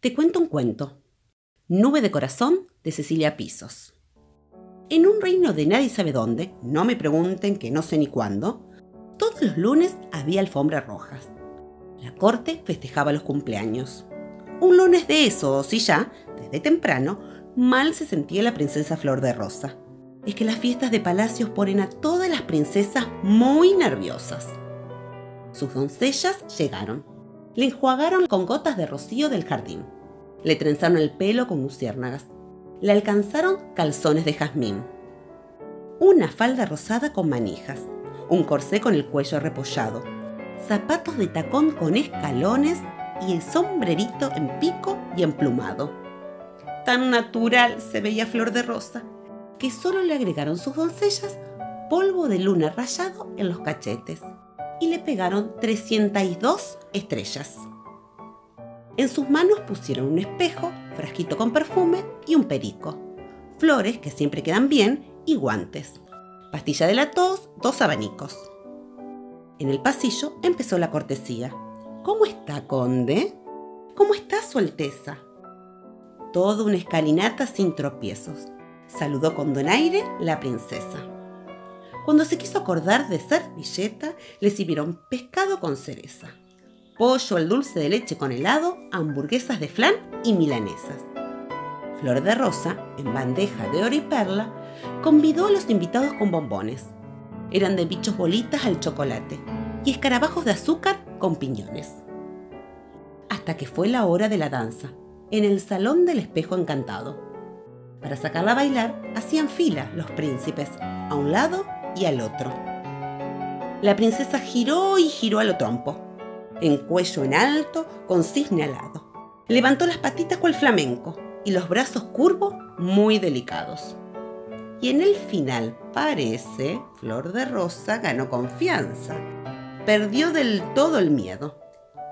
Te cuento un cuento. Nube de corazón de Cecilia Pisos. En un reino de nadie sabe dónde, no me pregunten que no sé ni cuándo, todos los lunes había alfombras rojas. La corte festejaba los cumpleaños. Un lunes de esos y ya, desde temprano, mal se sentía la princesa Flor de Rosa. Es que las fiestas de palacios ponen a todas las princesas muy nerviosas. Sus doncellas llegaron le enjuagaron con gotas de rocío del jardín. Le trenzaron el pelo con luciérnagas. Le alcanzaron calzones de jazmín. Una falda rosada con manijas. Un corsé con el cuello repollado. Zapatos de tacón con escalones y el sombrerito en pico y emplumado. Tan natural se veía Flor de Rosa que solo le agregaron sus doncellas polvo de luna rayado en los cachetes y le pegaron 302 estrellas. En sus manos pusieron un espejo, frasquito con perfume y un perico, flores que siempre quedan bien y guantes, pastilla de la tos, dos abanicos. En el pasillo empezó la cortesía. ¿Cómo está, conde? ¿Cómo está, su alteza? Todo una escalinata sin tropiezos. Saludó con donaire la princesa. Cuando se quiso acordar de servilleta, le sirvieron pescado con cereza, pollo al dulce de leche con helado, hamburguesas de flan y milanesas. Flor de Rosa, en bandeja de oro y perla, convidó a los invitados con bombones. Eran de bichos bolitas al chocolate y escarabajos de azúcar con piñones. Hasta que fue la hora de la danza, en el salón del espejo encantado. Para sacarla a bailar, hacían fila los príncipes, a un lado y al otro. La princesa giró y giró a lo trompo, en cuello en alto, con cisne alado. Levantó las patitas cual flamenco y los brazos curvos muy delicados. Y en el final parece, Flor de Rosa ganó confianza. Perdió del todo el miedo.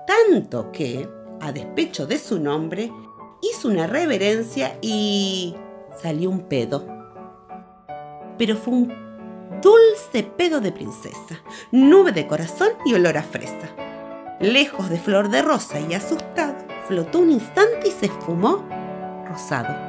Tanto que, a despecho de su nombre, hizo una reverencia y salió un pedo. Pero fue un dulce pedo de princesa, nube de corazón y olor a fresa. Lejos de flor de rosa y asustado, flotó un instante y se esfumó rosado.